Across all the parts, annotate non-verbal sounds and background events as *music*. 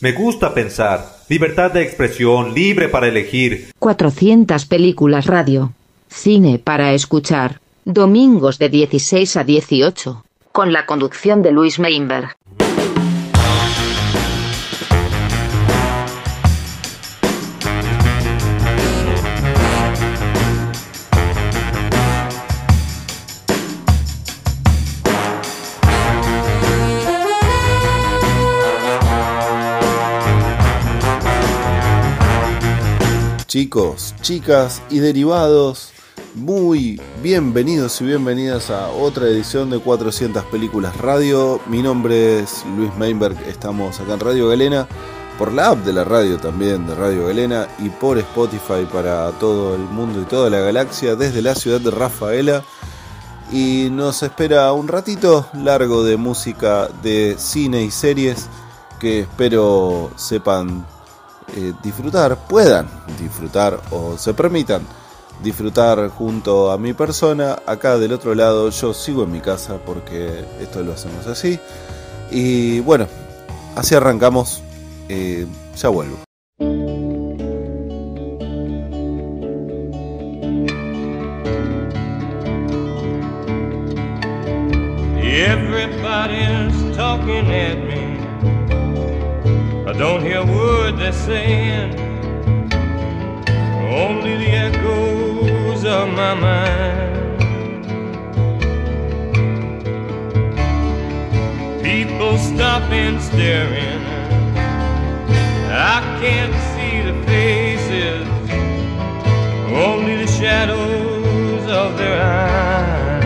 Me gusta pensar. Libertad de expresión, libre para elegir. 400 películas radio. Cine para escuchar. Domingos de 16 a 18. Con la conducción de Luis Meinberg. Chicos, chicas y derivados, muy bienvenidos y bienvenidas a otra edición de 400 Películas Radio. Mi nombre es Luis Meinberg, estamos acá en Radio Galena, por la app de la radio también de Radio Galena y por Spotify para todo el mundo y toda la galaxia desde la ciudad de Rafaela. Y nos espera un ratito largo de música de cine y series que espero sepan eh, disfrutar, puedan disfrutar o se permitan disfrutar junto a mi persona. Acá del otro lado yo sigo en mi casa porque esto lo hacemos así. Y bueno, así arrancamos. Eh, ya vuelvo. Everybody's talking at me. Don't hear a word they're saying, only the echoes of my mind. People stopping, staring. I can't see the faces, only the shadows of their eyes.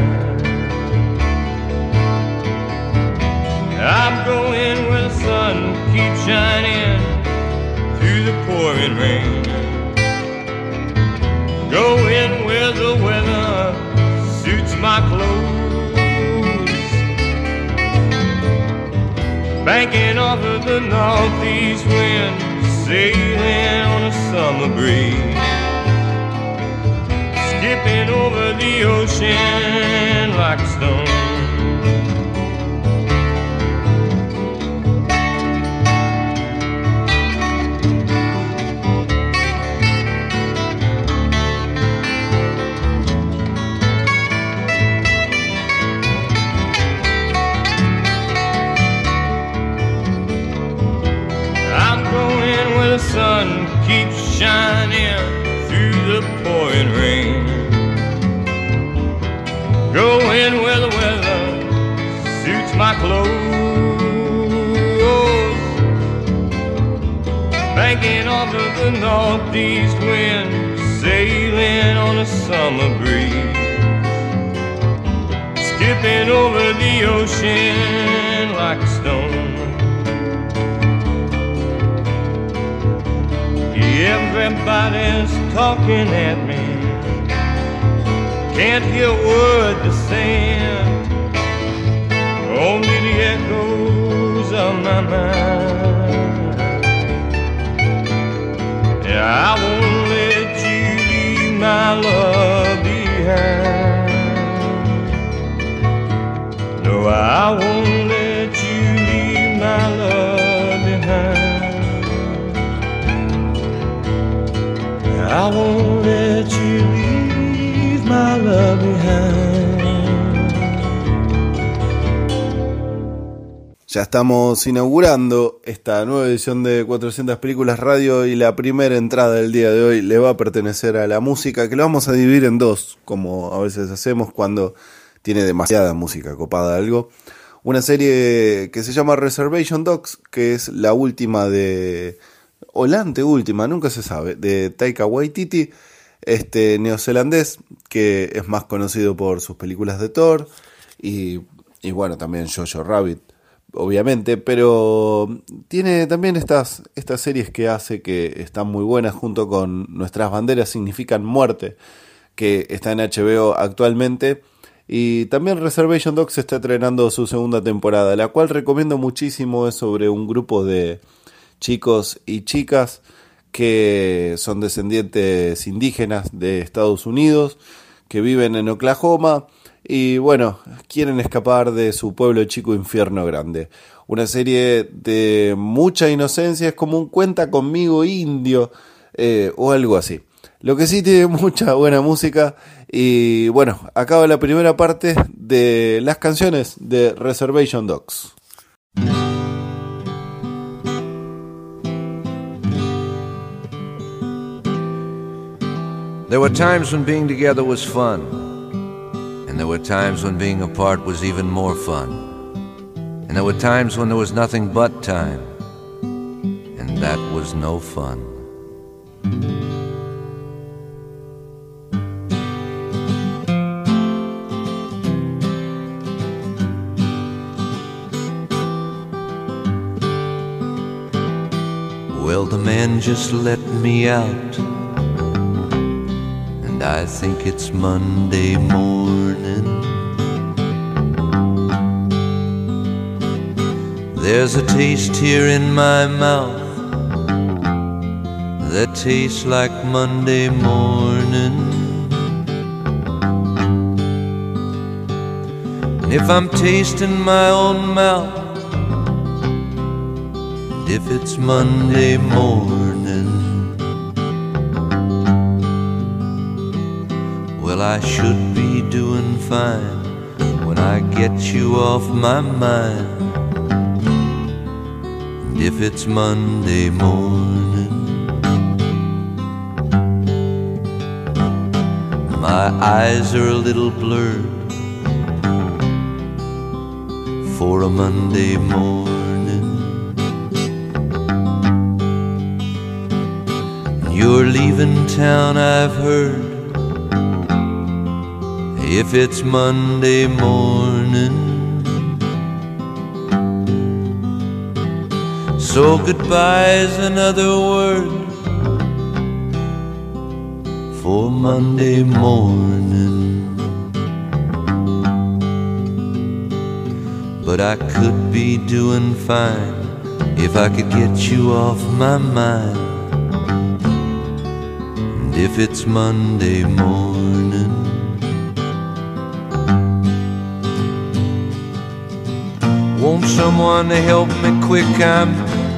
I'm going where the sun keeps shining through the pouring rain. Going where the weather suits my clothes. Banking off of the northeast wind, sailing on a summer breeze. Skipping over the ocean like a stone. Shining through the pouring rain. Going where the weather suits my clothes. Banking off of the northeast wind, sailing on a summer breeze. Skipping over the ocean like a stone. Everybody's talking at me. Can't hear a word they're saying. Only the echoes of my mind. Yeah, I won't let you leave my love behind. No, I won't let you leave my love I won't let you leave my love behind. Ya estamos inaugurando esta nueva edición de 400 Películas Radio y la primera entrada del día de hoy le va a pertenecer a la música que lo vamos a dividir en dos, como a veces hacemos cuando tiene demasiada música copada algo. Una serie que se llama Reservation Dogs, que es la última de, o la anteúltima, nunca se sabe, de Taika Waititi, este neozelandés que es más conocido por sus películas de Thor y, y bueno, también Jojo Rabbit obviamente, pero tiene también estas, estas series que hace que están muy buenas junto con Nuestras banderas significan muerte, que está en HBO actualmente. Y también Reservation Dogs está estrenando su segunda temporada, la cual recomiendo muchísimo, es sobre un grupo de chicos y chicas que son descendientes indígenas de Estados Unidos, que viven en Oklahoma y bueno, quieren escapar de su pueblo chico infierno grande. Una serie de mucha inocencia, es como un cuenta conmigo indio eh, o algo así. Lo que sí tiene *laughs* mucha buena música y bueno, acaba la primera parte de las canciones de Reservation Dogs. There were times when being together was fun, and there were times when being apart was even more fun. And there were times when there was nothing but time, and that was no fun. Well, the man just let me out, I think it's Monday morning. There's a taste here in my mouth that tastes like Monday morning. And if I'm tasting my own mouth, if it's Monday morning, I should be doing fine when I get you off my mind. And if it's Monday morning, my eyes are a little blurred for a Monday morning. You're leaving town, I've heard. If it's Monday morning, so goodbye's another word for Monday morning. But I could be doing fine if I could get you off my mind. And if it's Monday morning, someone help me quick? I'm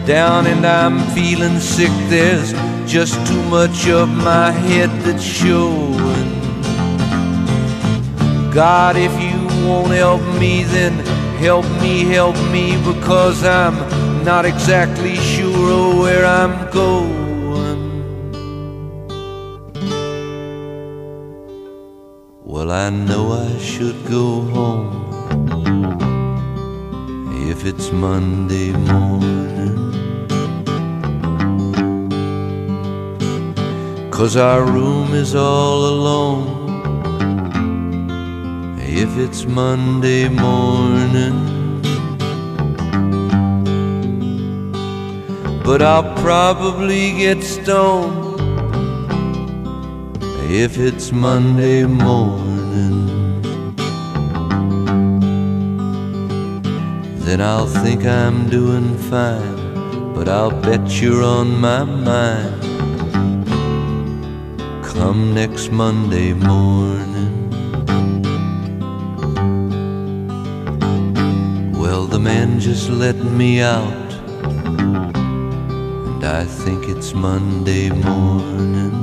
down and I'm feeling sick. There's just too much of my head that's showing. God, if you won't help me, then help me, help me, because I'm not exactly sure where I'm going. Monday morning. Cause our room is all alone if it's Monday morning. But I'll probably get stoned if it's Monday morning. Then I'll think I'm doing fine, but I'll bet you're on my mind come next Monday morning. Well, the man just let me out, and I think it's Monday morning.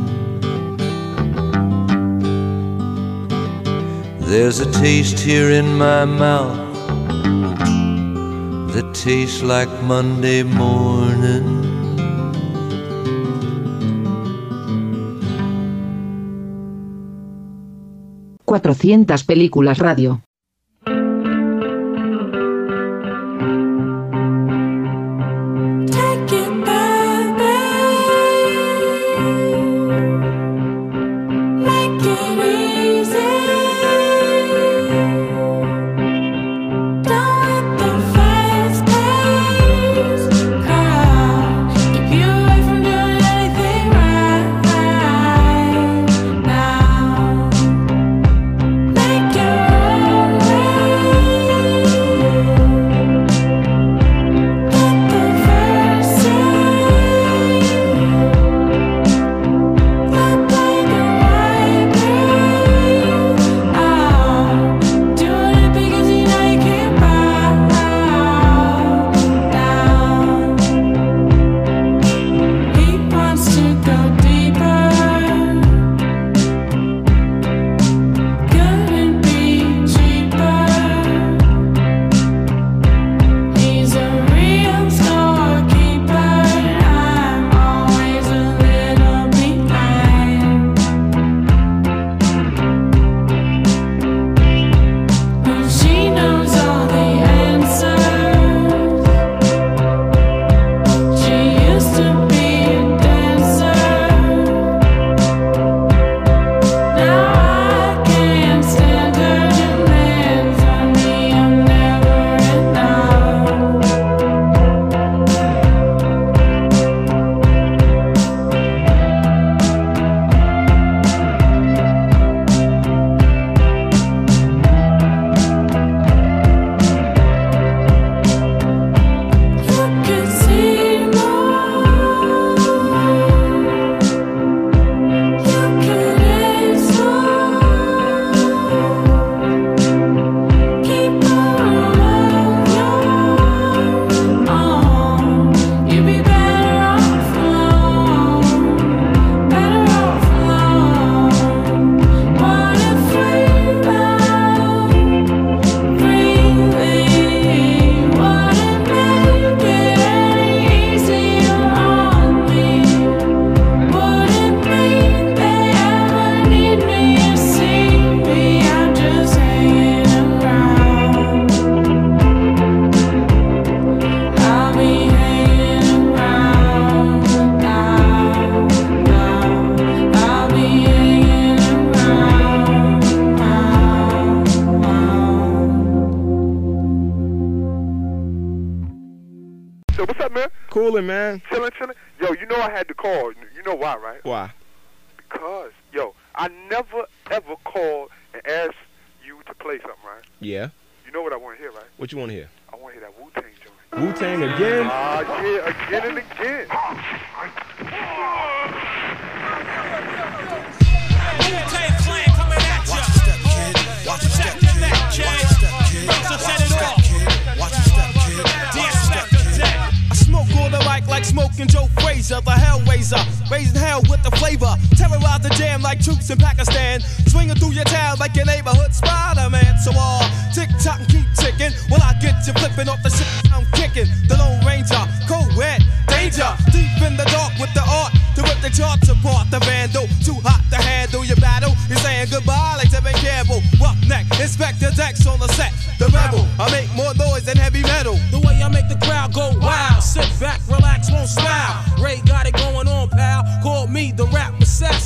There's a taste here in my mouth tastes like Monday morning. 400 películas radio.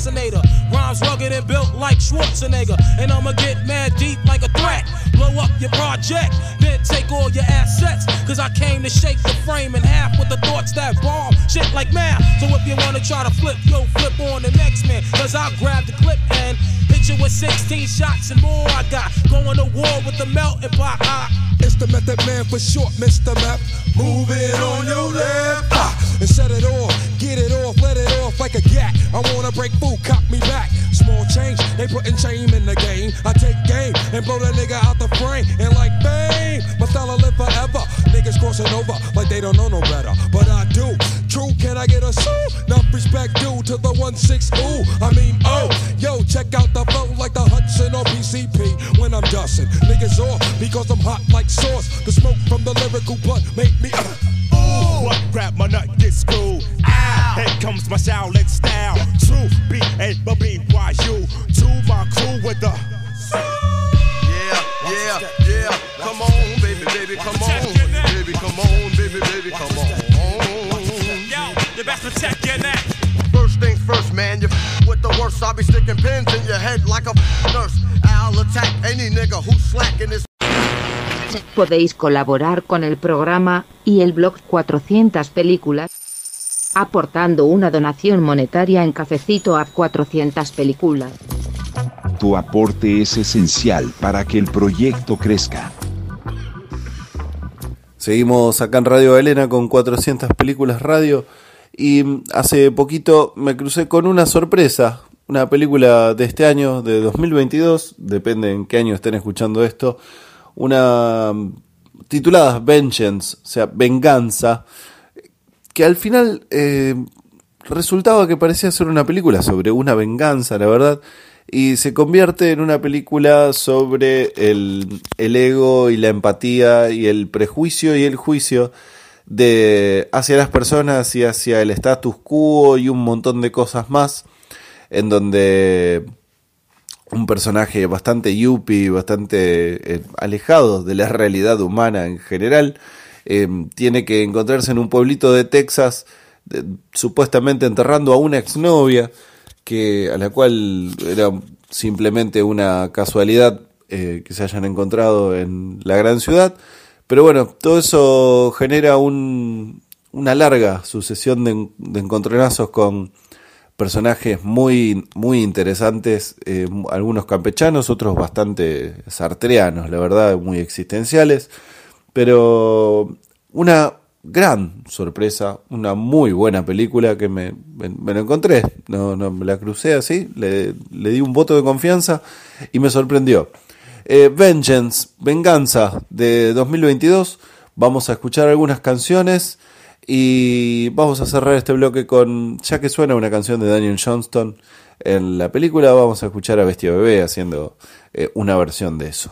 Assassinator. Rhymes rugged and built like Schwarzenegger. And I'ma get mad deep like a threat. Blow up your project, then take all your assets. Cause I came to shake the frame in half with the thoughts that bomb. Shit like math. So if you wanna try to flip, yo, flip on the next man. Cause I'll grab the clip and hit you with 16 shots and more. I got going to war with the melting pot. I, It's the method man for short, Mr. Map. Move it on your left. Ah, and set it off. Get it off, let it off like a gat. I wanna break food, cop me back. Small change, they putting shame in the game. I take game and blow that nigga out the frame. And like fame, my style will live forever. Niggas crossing over like they don't know no better. But I do. True, can I get a sue? Enough respect due to the 1-6 ooh. I mean, oh, yo, check out the flow like the Hudson or PCP when I'm dusting. Niggas off because I'm hot like sauce. The smoke from the lyrical blood make me. Uh, Ooh, what grab my nut, get screwed. Ow, here comes my Shaolin style. True, B A B B Y U. To my crew with the. Yeah, yeah, yeah. Come on, baby, baby, come on. Baby, come on, baby, baby, come on. yo, you best protect your neck. First things first, man, you f- with the worst. I'll be sticking pins in your head like a f- nurse. I'll attack any nigga who's slacking this. Podéis colaborar con el programa y el blog 400 películas aportando una donación monetaria en cafecito a 400 películas. Tu aporte es esencial para que el proyecto crezca. Seguimos acá en Radio Elena con 400 películas radio y mm, hace poquito me crucé con una sorpresa, una película de este año, de 2022, depende en qué año estén escuchando esto, una mm, titulada Vengeance, o sea, venganza, que al final eh, resultaba que parecía ser una película sobre una venganza, la verdad, y se convierte en una película sobre el, el ego y la empatía y el prejuicio y el juicio de hacia las personas y hacia el status quo y un montón de cosas más en donde un personaje bastante yuppie, bastante eh, alejado de la realidad humana en general, eh, tiene que encontrarse en un pueblito de Texas, supuestamente enterrando a una exnovia, que, a la cual era simplemente una casualidad eh, que se hayan encontrado en la gran ciudad. Pero bueno, todo eso genera un- una larga sucesión de, de encontronazos con personajes muy, muy interesantes, eh, algunos campechanos, otros bastante sartreanos, la verdad, muy existenciales, pero una gran sorpresa, una muy buena película que me, me, lo encontré, no, no me la crucé así, le, le di un voto de confianza y me sorprendió. Eh, Vengeance, Venganza de 2022, vamos a escuchar algunas canciones y vamos a cerrar este bloque con, ya que suena una canción de Daniel Johnston en la película, vamos a escuchar a Bestia Bebé haciendo eh, una versión de eso.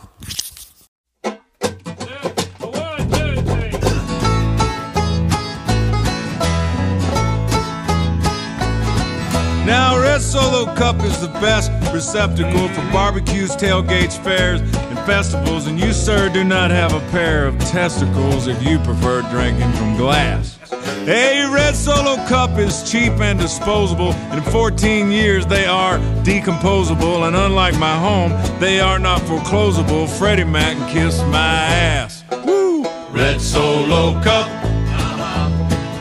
Red Solo Cup receptacle barbecues, tailgates, fairs, festivals. And you, sir, do not have a pair of testicles if you prefer drinking from glass. A Red Solo Cup is cheap and disposable. In 14 years, they are decomposable. And unlike my home, they are not foreclosable. Freddie Mac can kiss my ass. Woo! Red Solo Cup. Uh-huh.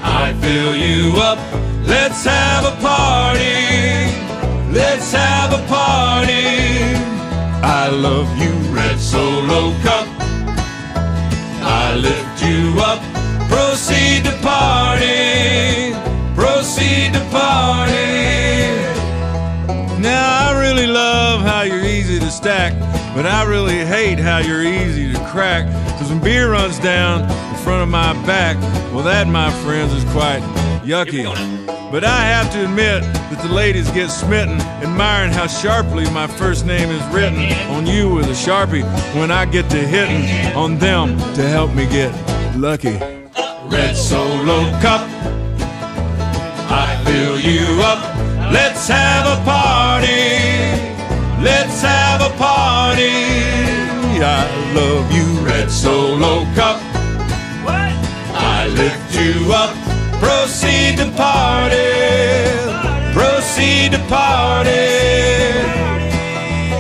I fill you up. Let's have a party. Let's have a party. I love you, Red Solo Cup. I lift you up. Proceed to party. Proceed to party. Now I really love how you're easy to stack, but I really hate how you're easy to crack. Cause when beer runs down in front of my back, well that my friends is quite yucky. But I have to admit that the ladies get smitten, admiring how sharply my first name is written on you with a sharpie when I get to hitting on them to help me get lucky. Red Solo Cup, I fill you up. Let's have a party. Let's have a party. I love you, Red Solo Cup. I lift you up. Proceed to party. Proceed to party.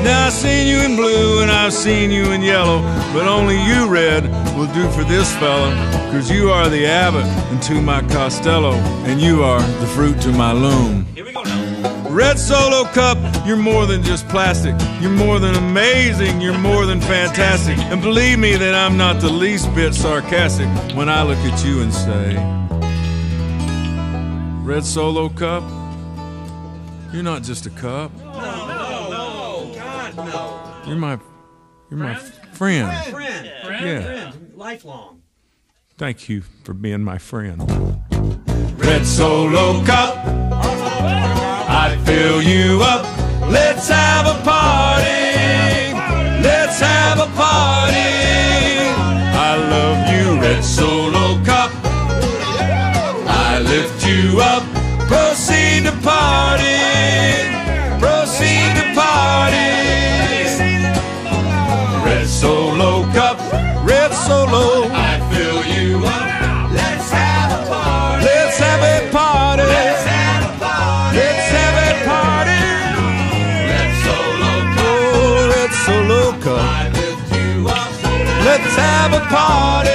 Now I've seen you in blue and I've seen you in yellow, but only you, Red, will do for this fella. Cause you are the Abbott unto my Costello, and you are the fruit to my loom. Here we go now. Red Solo Cup, you're more than just plastic. You're more than amazing. You're more than fantastic. And believe me that I'm not the least bit sarcastic when I look at you and say, Red Solo Cup, you're not just a cup. No, no, God no. You're my, you're my friend. Friend. Yeah. Friend. Lifelong. Thank you for being my friend. Red Solo Cup, I fill you up. Let's have a party. Let's have a party. I love you, Red Solo Cup. I lift you up. Proceed to party. Proceed to party. Red Solo Cup. Red Solo. I fill you up. Let's have a party. Let's have a party. Let's have a party. Let's have a party. Red Solo Cup. Oh, Red Solo Cup. I lift you up. Let's have a party.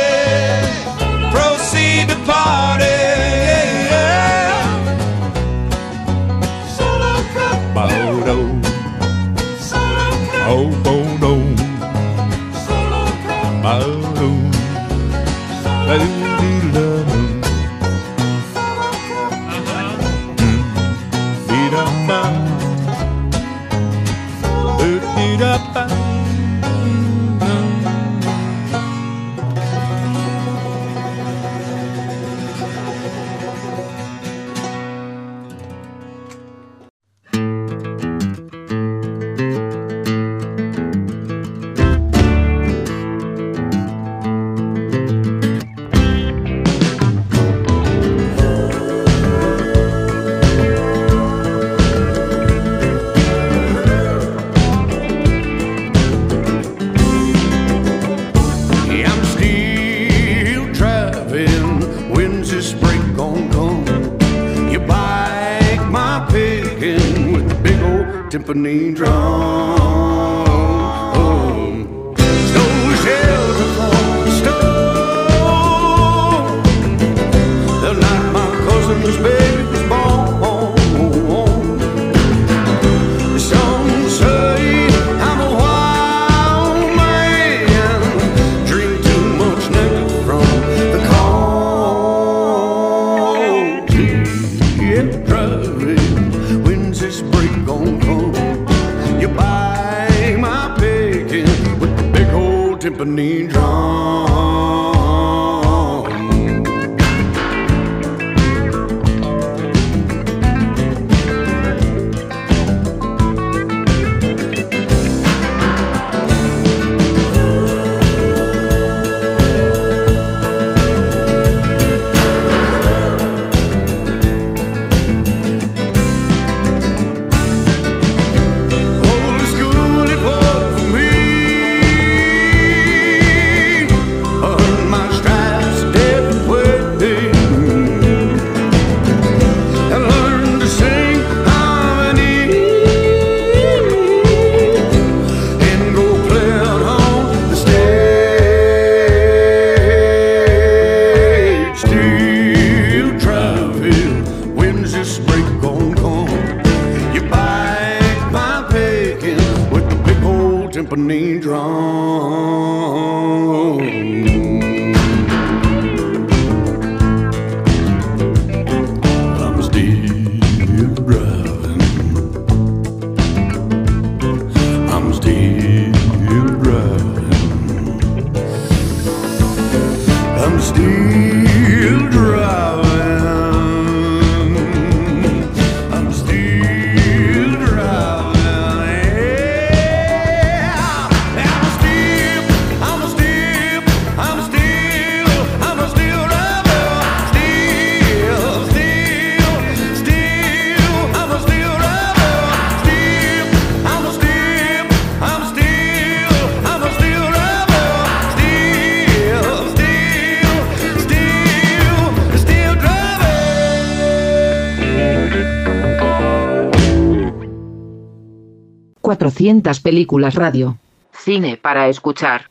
400 películas radio. Cine para escuchar.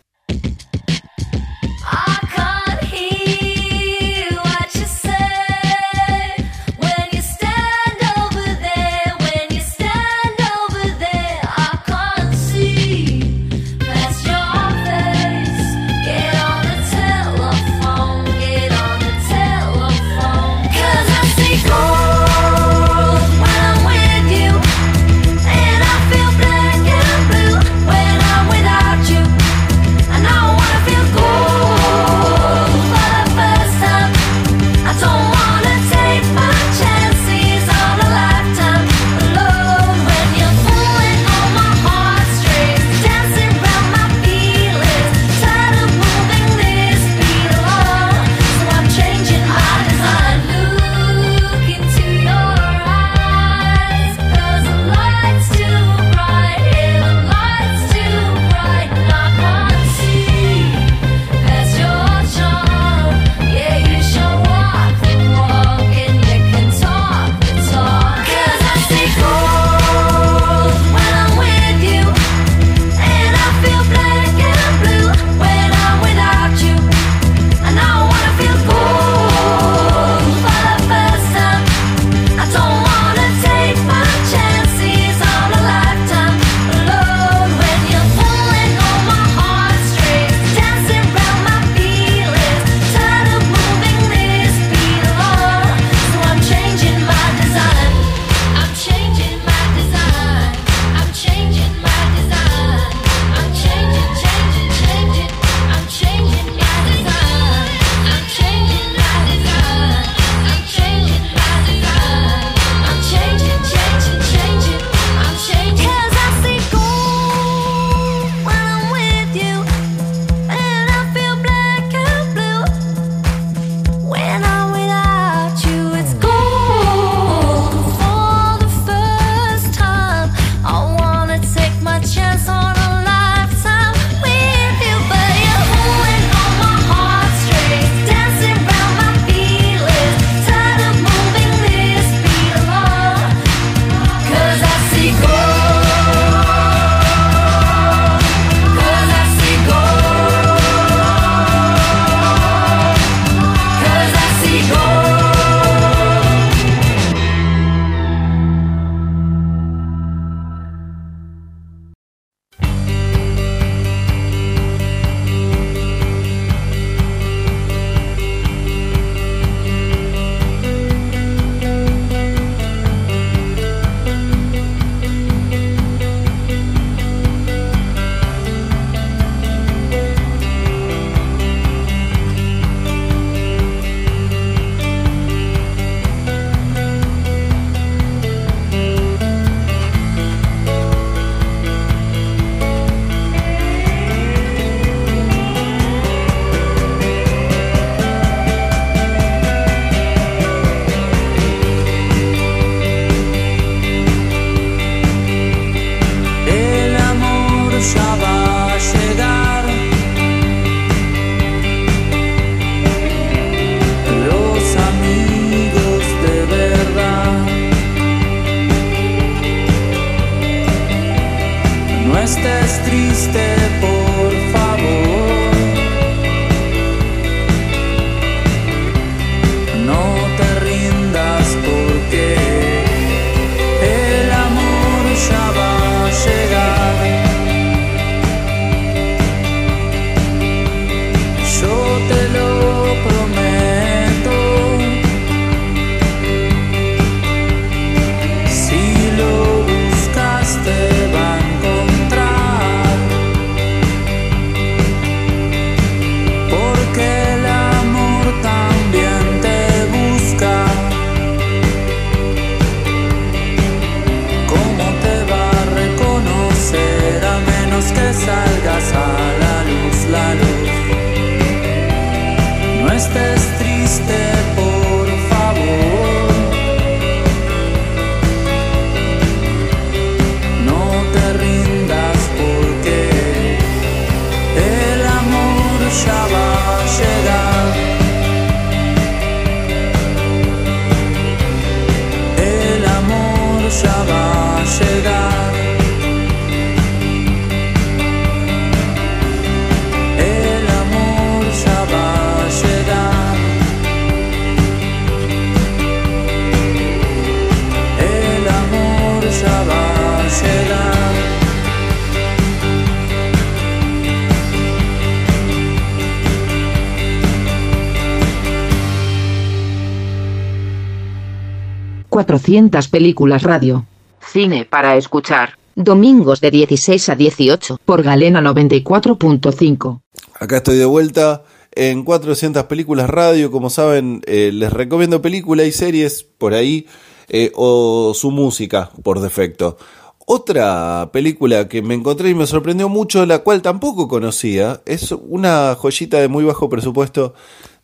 200 películas radio. Cine para escuchar. Domingos de 16 a 18 por Galena 94.5. Acá estoy de vuelta en 400 películas radio. Como saben, eh, les recomiendo películas y series por ahí eh, o su música por defecto. Otra película que me encontré y me sorprendió mucho, la cual tampoco conocía, es una joyita de muy bajo presupuesto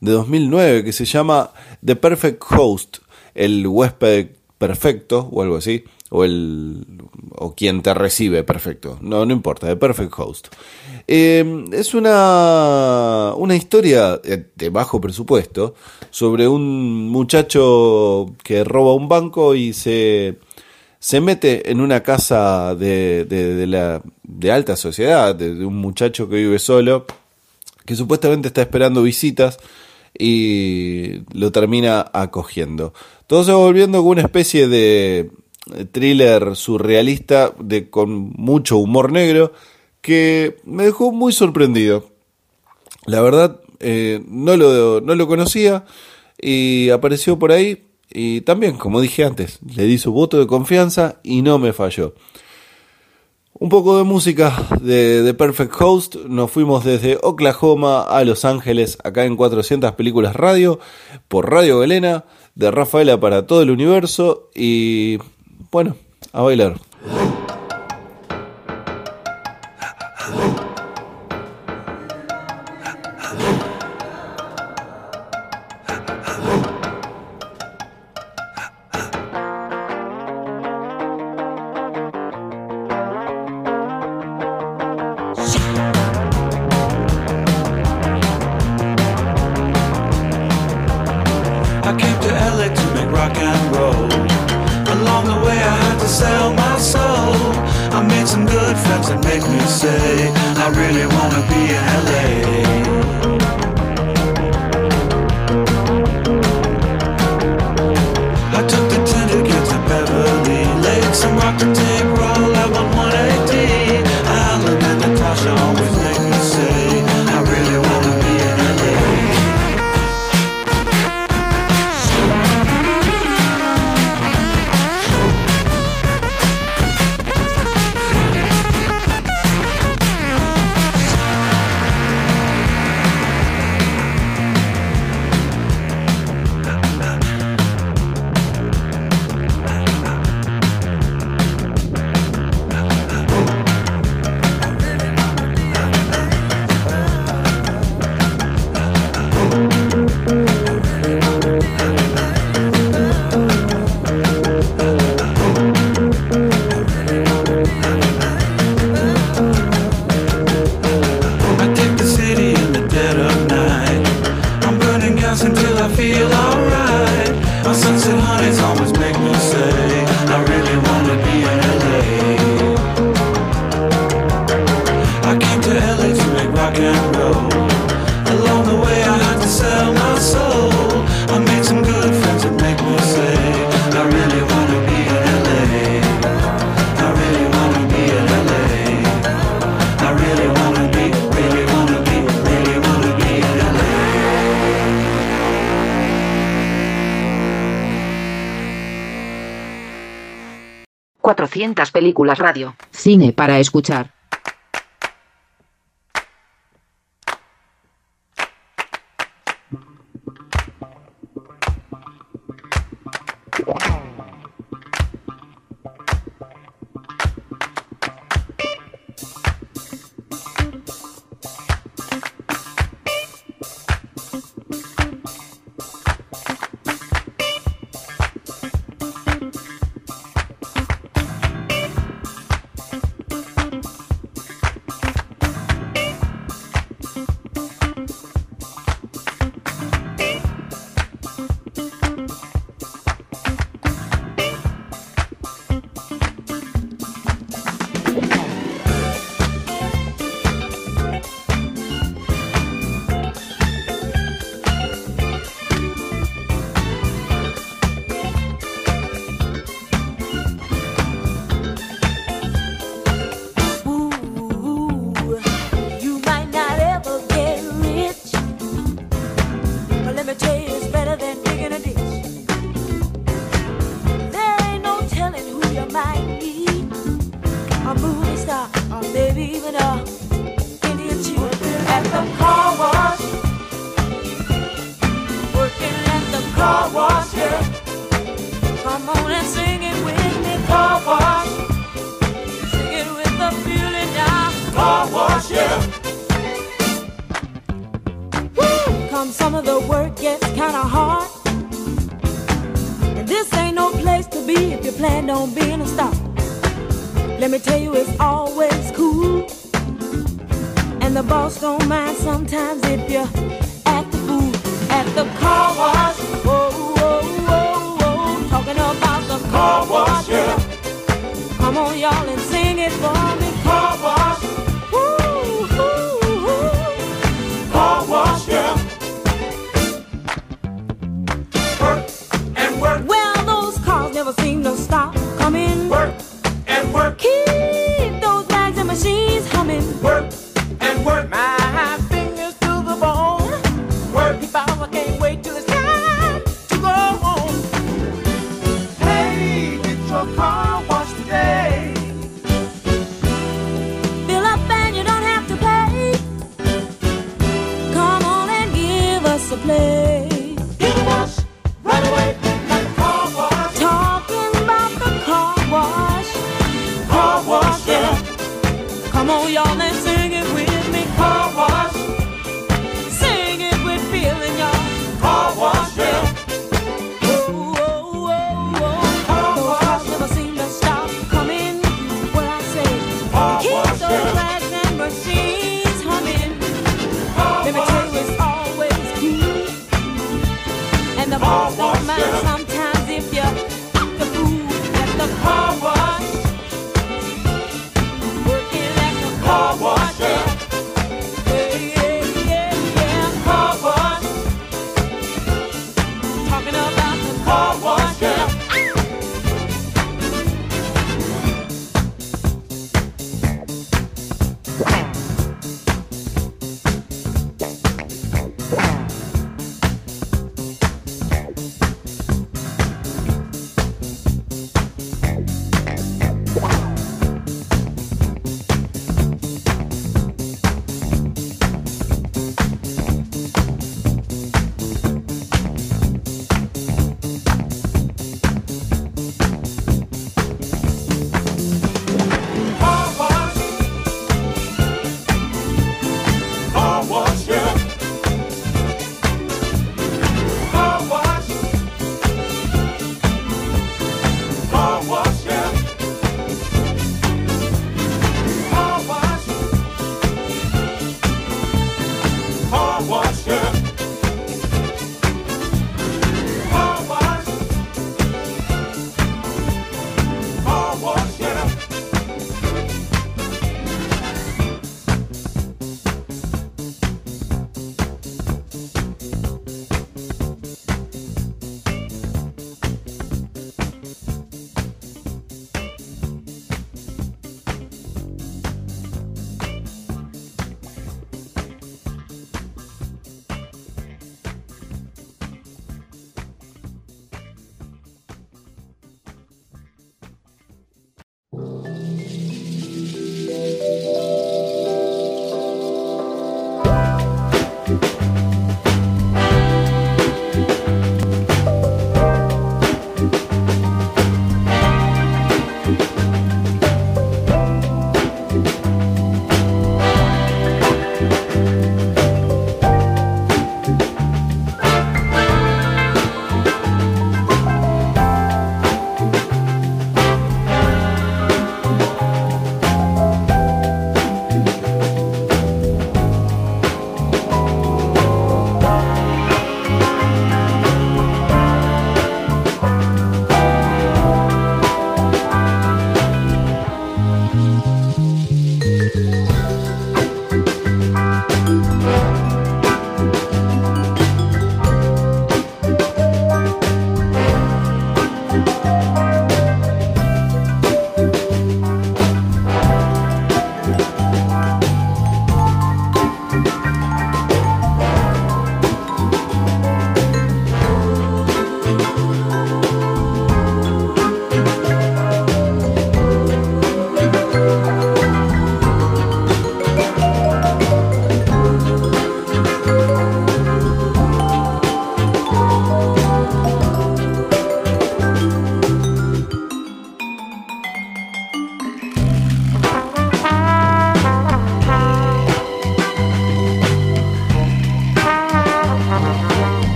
de 2009 que se llama The Perfect Host, el huésped perfecto o algo así, o el o quien te recibe perfecto, no no importa, The Perfect Host. Eh, es una una historia de de bajo presupuesto sobre un muchacho que roba un banco y se se mete en una casa de, de- de la, de alta sociedad, de, de un muchacho que vive solo, que supuestamente está esperando visitas y lo termina acogiendo. Todo se va volviendo como una especie de thriller surrealista de, con mucho humor negro que me dejó muy sorprendido. La verdad, eh, no, lo, no lo conocía y apareció por ahí. Y también, como dije antes, le di su voto de confianza y no me falló. Un poco de música de The Perfect Host. Nos fuimos desde Oklahoma a Los Ángeles, acá en 400 Películas Radio, por Radio Galena, de Rafaela para todo el universo. Y bueno, a bailar. Películas radio. Cine para escuchar.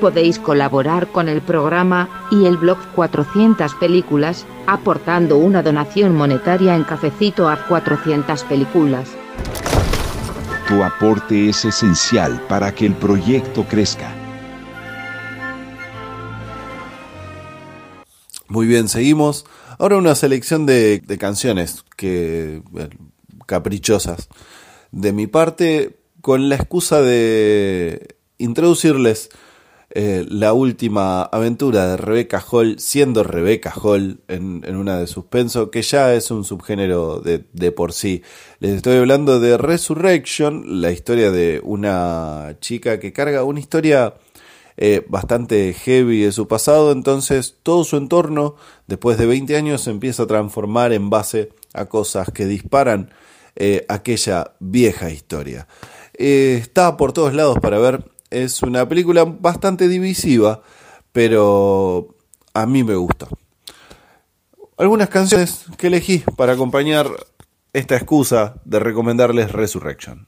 Podéis colaborar con el programa y el blog 400 películas, aportando una donación monetaria en cafecito a 400 películas. Tu aporte es esencial para que el proyecto crezca. Muy bien, seguimos. Ahora una selección de, de canciones que eh, caprichosas. De mi parte, con la excusa de introducirles eh, la última aventura de Rebecca Hall, siendo Rebecca Hall en, una de suspenso, que ya es un subgénero de, por sí. Les estoy hablando de Resurrection, la historia de una chica que carga una historia eh, bastante heavy de su pasado, entonces todo su entorno, después de 20 años, se empieza a transformar en base a cosas que disparan eh, aquella vieja historia. Está por todos lados para ver, es una película bastante divisiva, pero a mí me gusta. Algunas canciones que elegí para acompañar esta excusa de recomendarles Resurrection.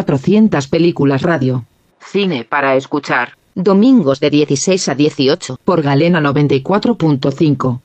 400 películas radio. Cine para escuchar. Domingos de 16 a 18 por Galena 94.5.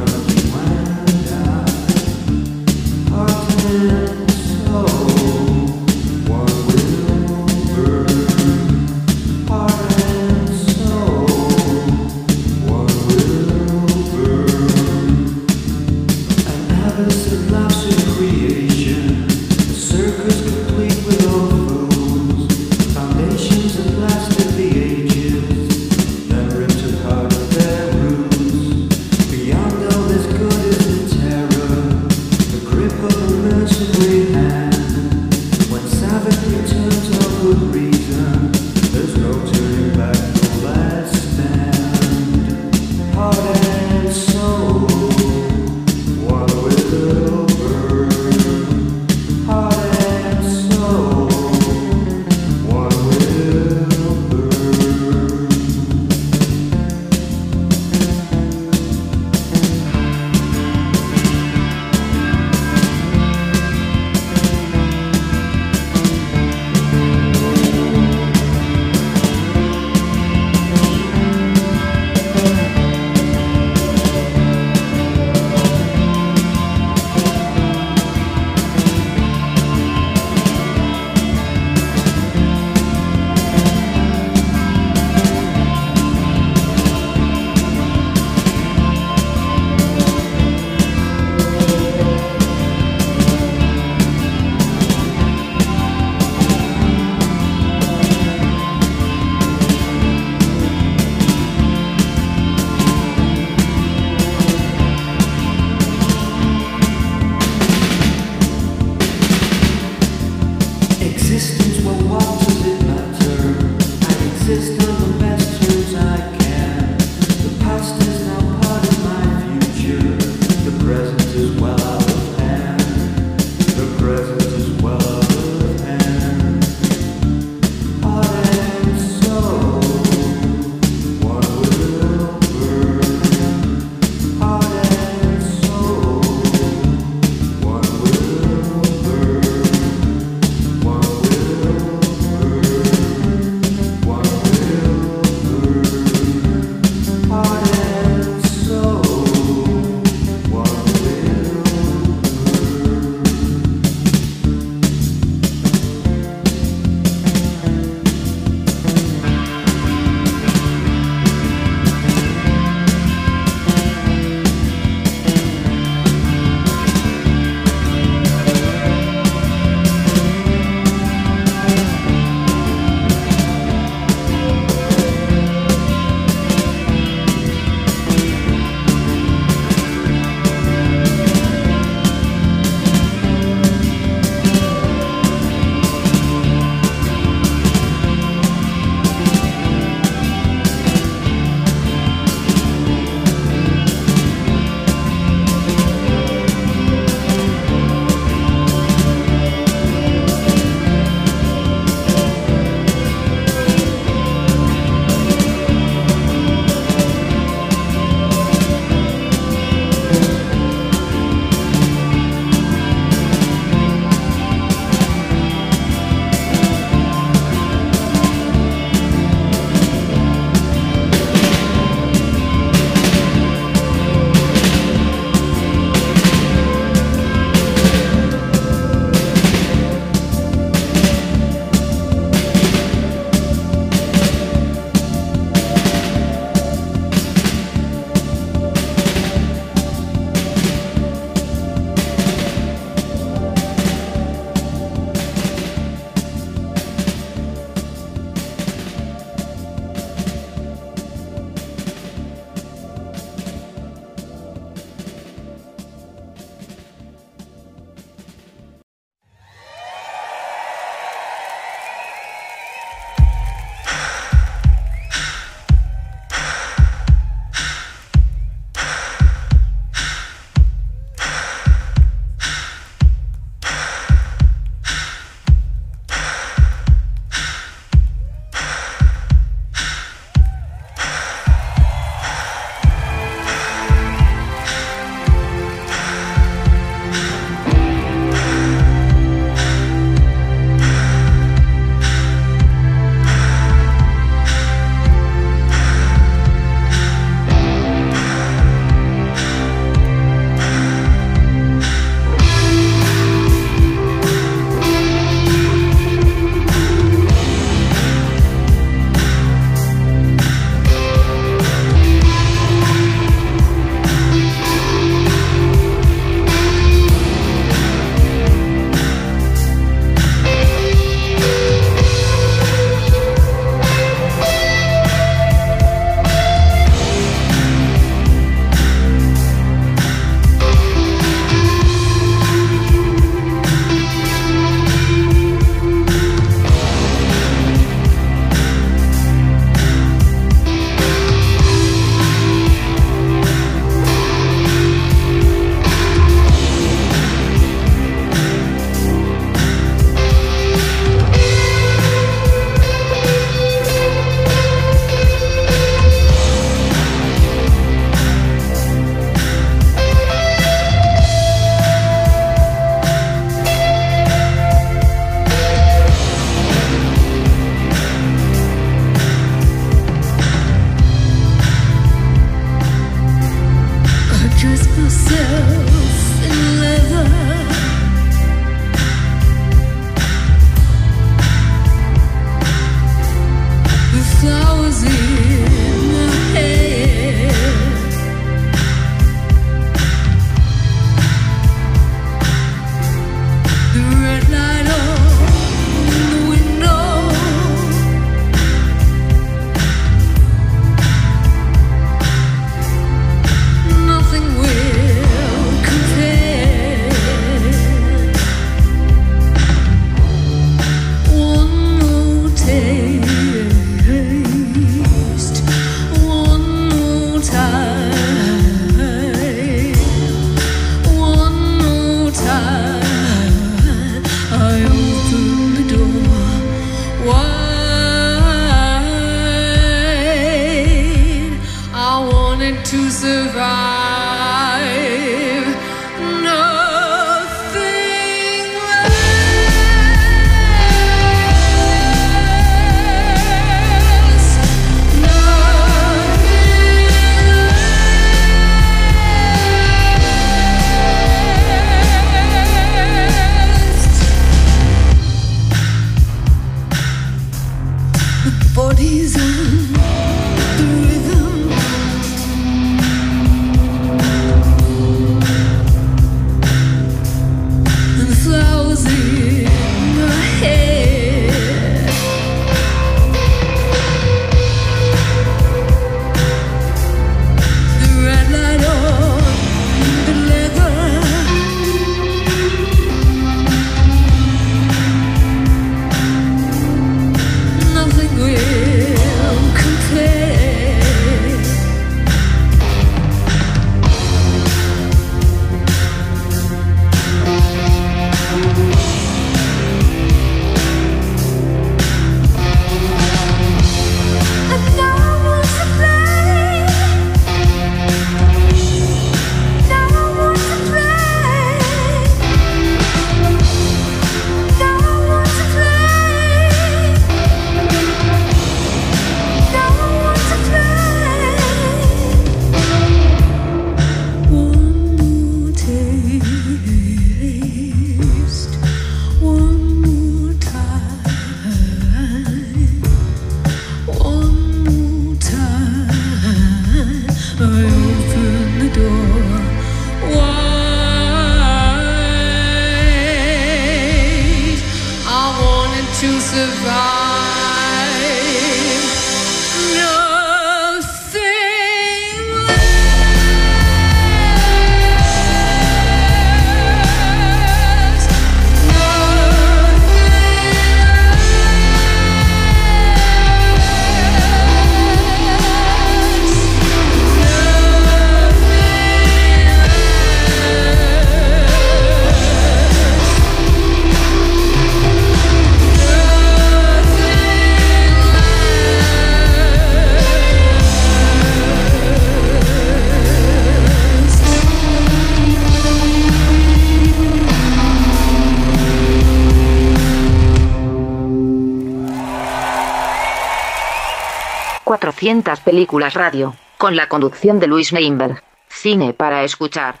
200 películas radio, con la conducción de Luis Neinberg. Cine para escuchar.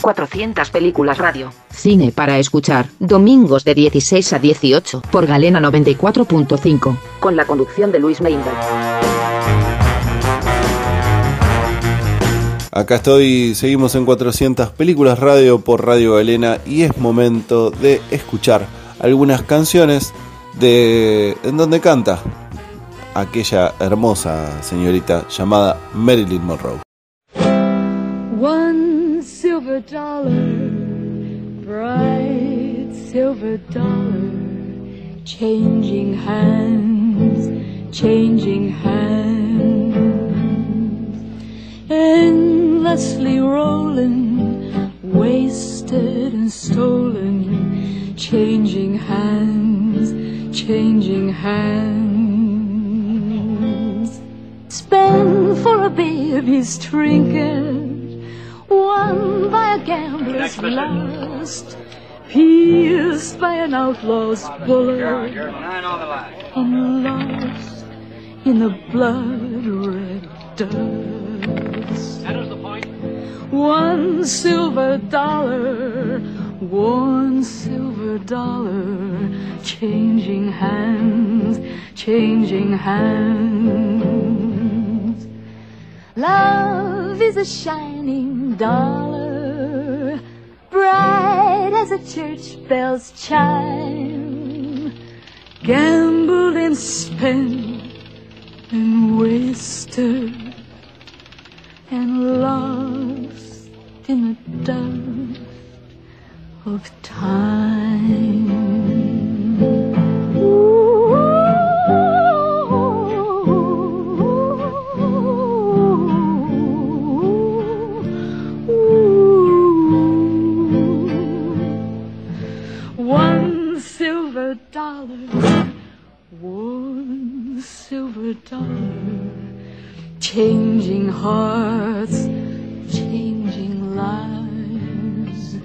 ...400 películas radio... ...cine para escuchar... ...domingos de 16 a 18... ...por Galena 94.5... ...con la conducción de Luis Meinberg... Acá estoy, seguimos en 400 películas radio por Radio Galena y es momento de escuchar algunas canciones de en donde canta aquella hermosa señorita llamada Marilyn Monroe. One silver dollar, bright silver dollar, changing hands, changing hands, endlessly rolling, wasted and stolen, changing hands, changing hands. Spend for a baby's trinket, won by a gambler's lust. pierced by an outlaw's bullet, and lost in the blood-red dust. One silver dollar, one silver dollar, changing hands, changing hands. Love is a shining dollar, bright as a church bell's chime, gambled and spent and wasted and lost in the dust of time. One silver dollar, one silver dollar, changing hearts, changing lives,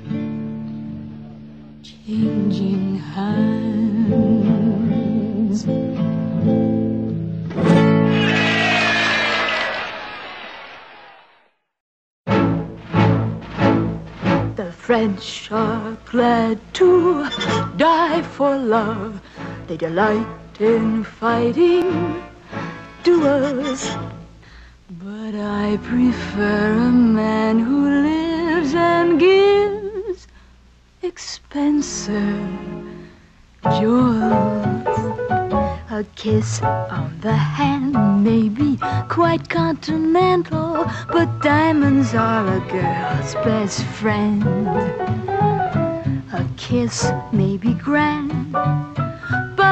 changing hands. The French are glad to die for love. They delight in fighting duels. But I prefer a man who lives and gives expensive jewels. A kiss on the hand may be quite continental, but diamonds are a girl's best friend. A kiss may be grand,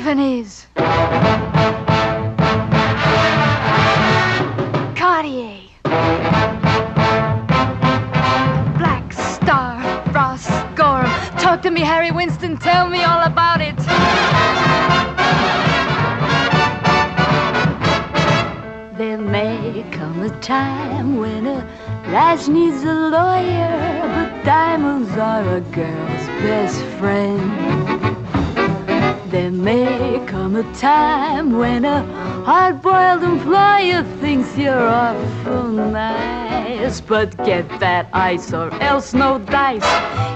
Tiffany's. Cartier. Black Starr, Frost Gorham. Talk to me, Harry Winston. Tell me all about it. There may come a time when a lass needs a lawyer, but diamonds are a girl's best friend. There may come a time when a hard-boiled employer thinks you're awful nice, but get that ice or else no dice.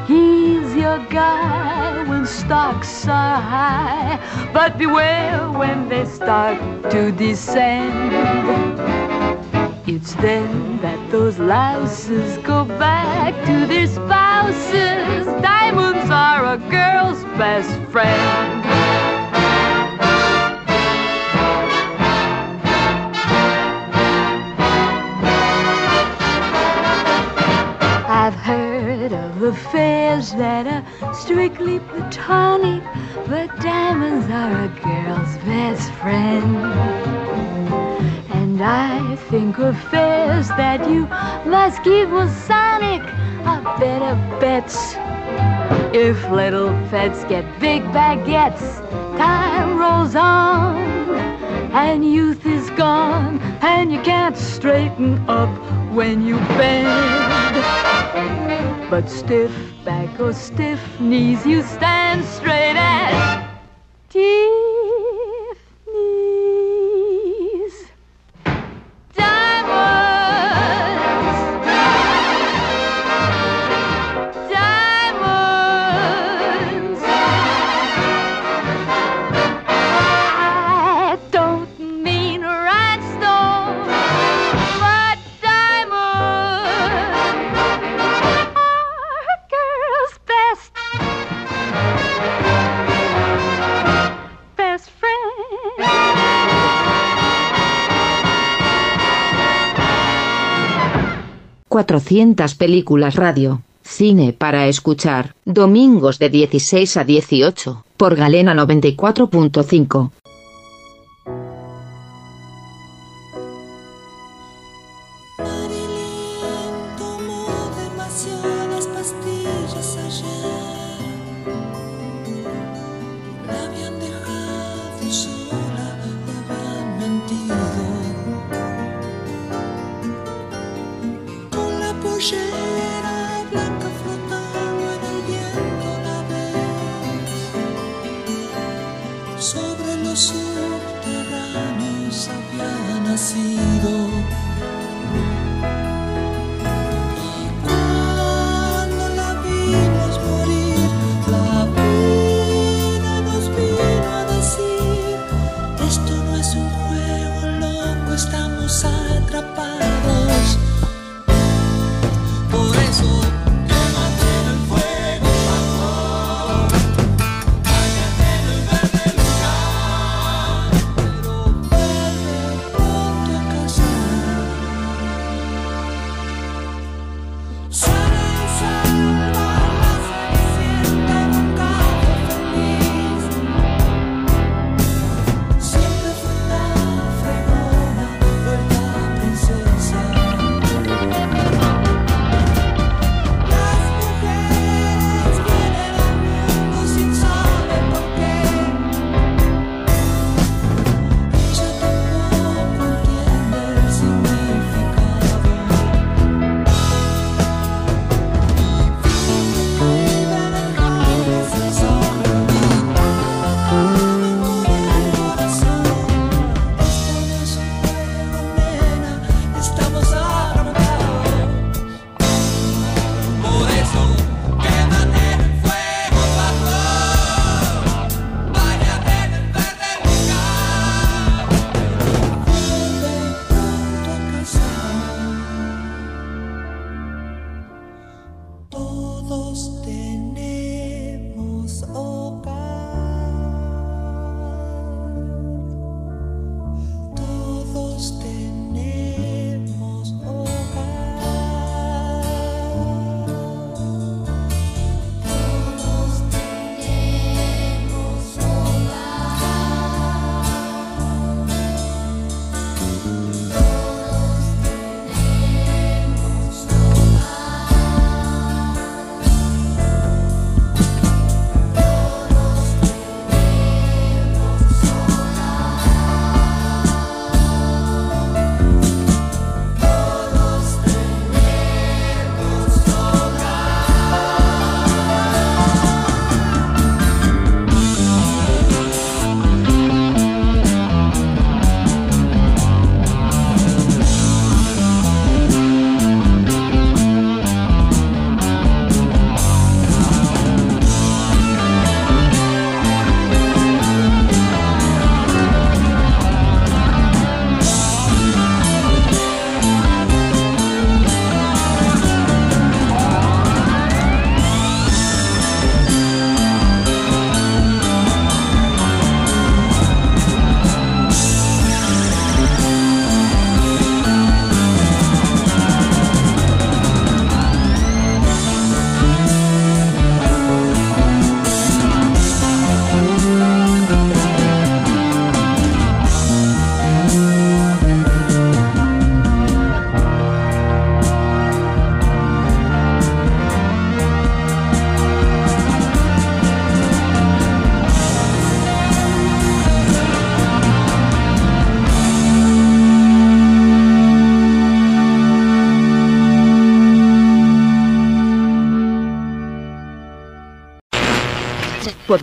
He's your guy when stocks are high, but beware when they start to descend. It's then that those louses go back to their spouses. Diamonds are a girl's best friend. Affairs that are strictly platonic, but diamonds are a girl's best friend. And I think affairs that you must keep Masonic are better bets. If little pets get big baguettes, time rolls on, and youth is gone, and you can't straighten up when you bend. But stiff back or stiff knees, you stand straight as Tiffany's. 400 películas radio. Cine para escuchar, domingos de 16 a 18, por Galena 94.5.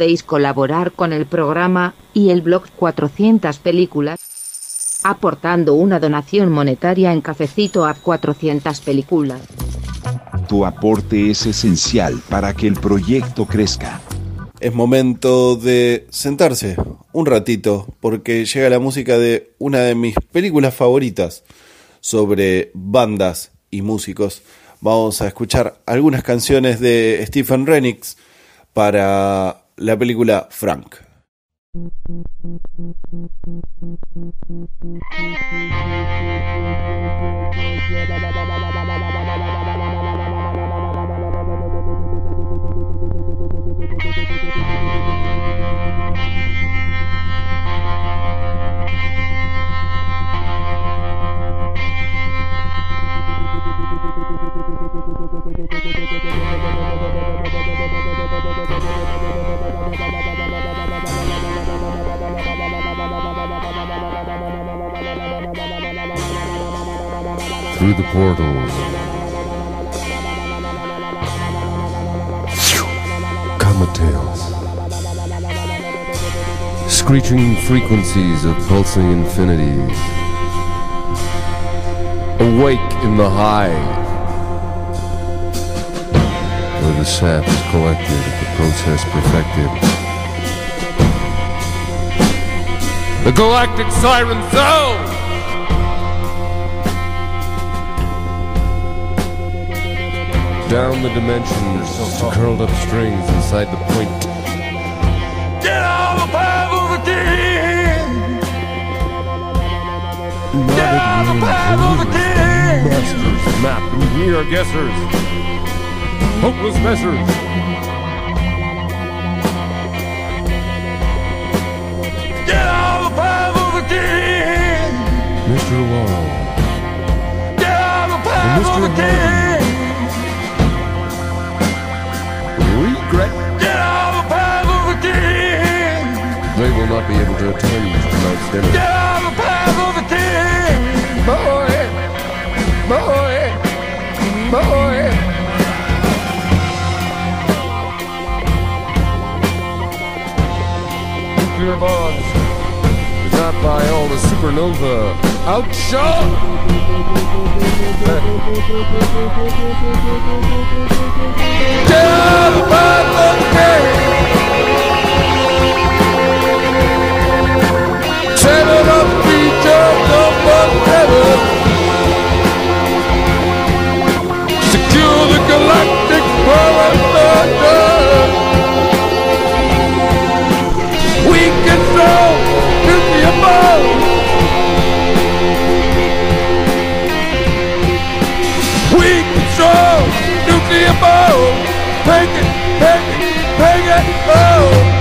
Podéis colaborar con el programa y el blog 400 películas aportando una donación monetaria en cafecito a 400 películas. Tu aporte es esencial para que el proyecto crezca. Es momento de sentarse un ratito porque llega la música de una de mis películas favoritas sobre bandas y músicos. Vamos a escuchar algunas canciones de Stephen Renix para la película Frank. *laughs* through the portal. Comatales. Screeching frequencies of pulsing infinities. Awake in the hive. Where the sap is collected, the process perfected. The Galactic Siren Zone! Down the dimensions to curled up strings inside the point. Get out of the path of the king! Get out of the path of the king! Masters, map, and mere guessers. Hopeless messers. Get out of the path of the king! Mr. Laurel. Get out of the path of the king! They will not be able to attend tonight's dinner. Get out of the path of the king! Boy! Boy! Boy! Nuclear bombs. Not by all the supernova. Outshot! Get out of the path of the king! Nuclear bombs. Take it, take it, take it, oh.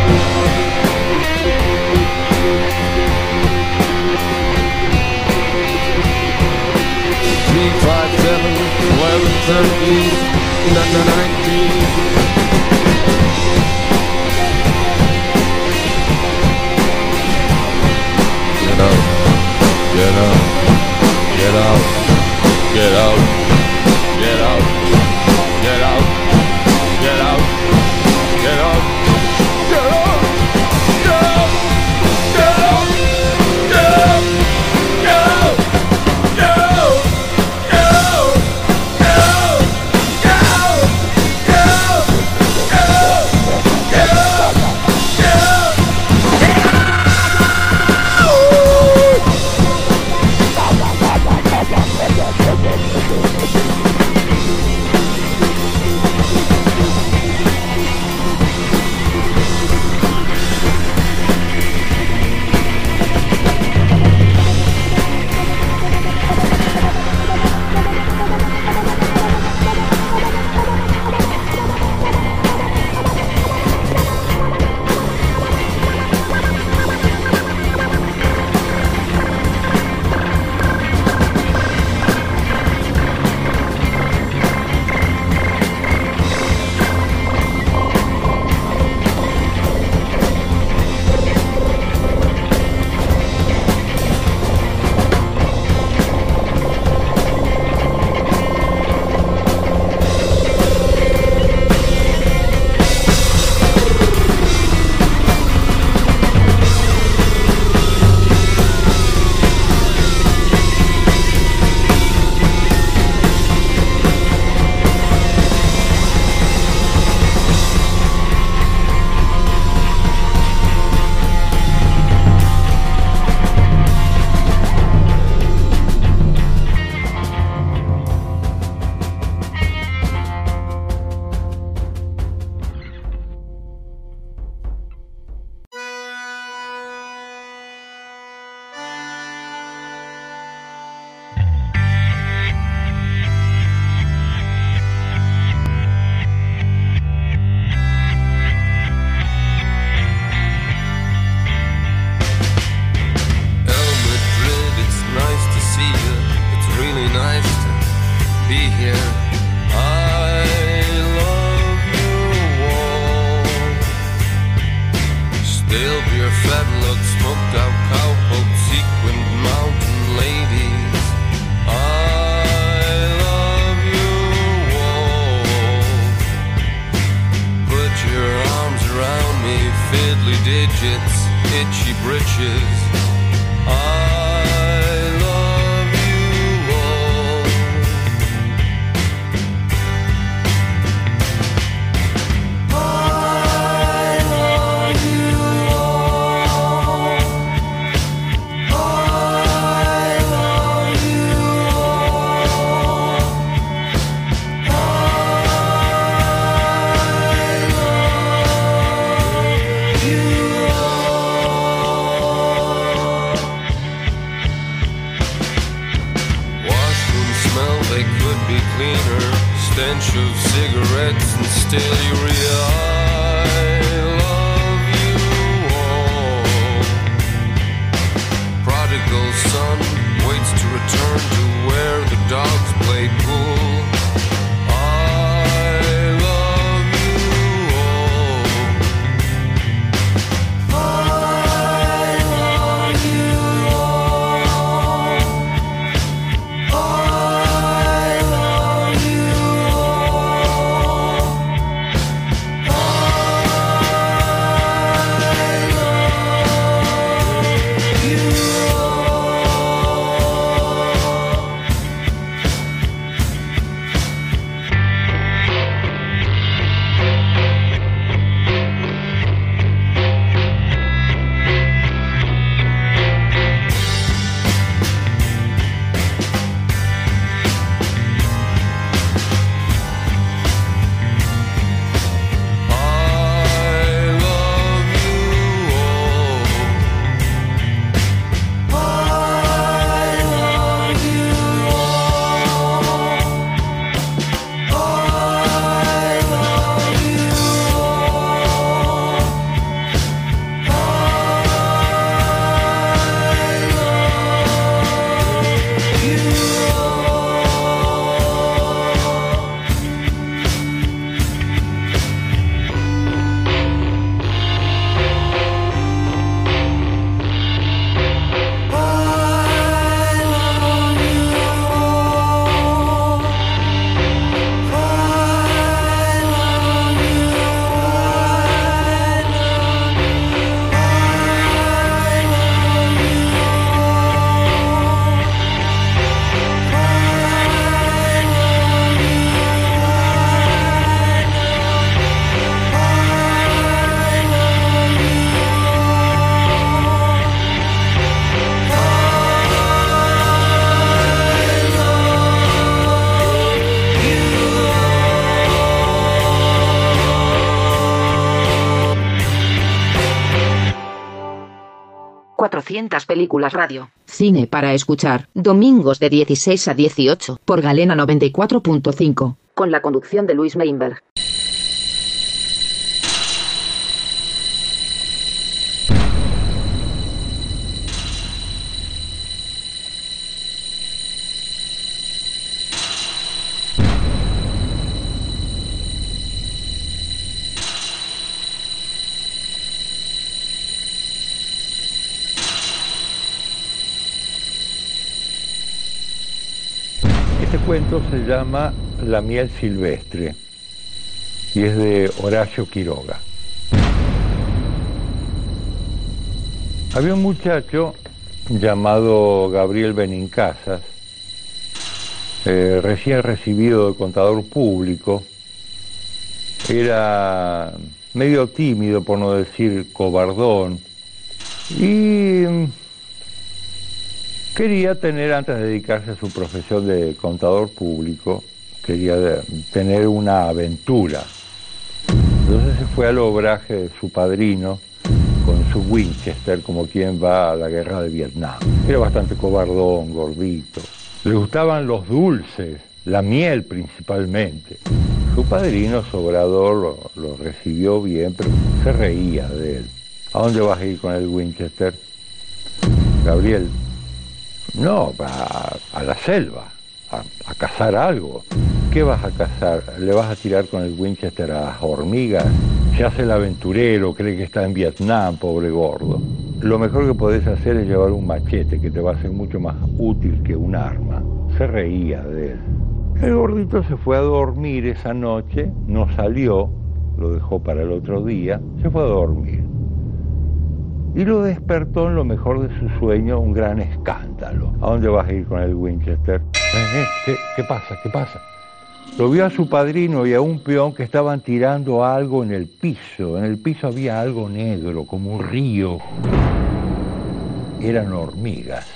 Not the 19. Get up, Get up, Get up. 200 películas radio. Cine para escuchar. Domingos de 16 a 18 por Galena 94.5. Con la conducción de Luis Meinberg. Cuento se llama La miel silvestre y es de Horacio Quiroga. Había un muchacho llamado Gabriel Benincasas, eh, recién recibido de contador público, era medio tímido, por no decir cobardón, y mm, quería tener, antes de dedicarse a su profesión de contador público, quería tener una aventura. Entonces se fue al obraje de su padrino con su Winchester, como quien va a la guerra de Vietnam. Era bastante cobardón, gordito. Le gustaban los dulces, la miel principalmente. Su padrino, Sobrador, lo, lo recibió bien, pero se reía de él. ¿A dónde vas a ir con el Winchester? Gabriel, no, a, a la selva, a, cazar algo. ¿Qué vas a cazar? ¿Le vas a tirar con el Winchester a las hormigas? Se hace el aventurero, cree que está en Vietnam, pobre gordo. Lo mejor que podés hacer es llevar un machete que te va a ser mucho más útil que un arma. Se reía de él. El gordito se fue a dormir esa noche, no salió, lo dejó para el otro día, se fue a dormir. Y lo despertó en lo mejor de su sueño un gran escándalo. ¿A dónde vas a ir con el Winchester? Eh, eh, ¿qué, pasa? ¿Qué pasa? Lo vio a su padrino y a un peón que estaban tirando algo en el piso. En el piso había algo negro, como un río. Eran hormigas.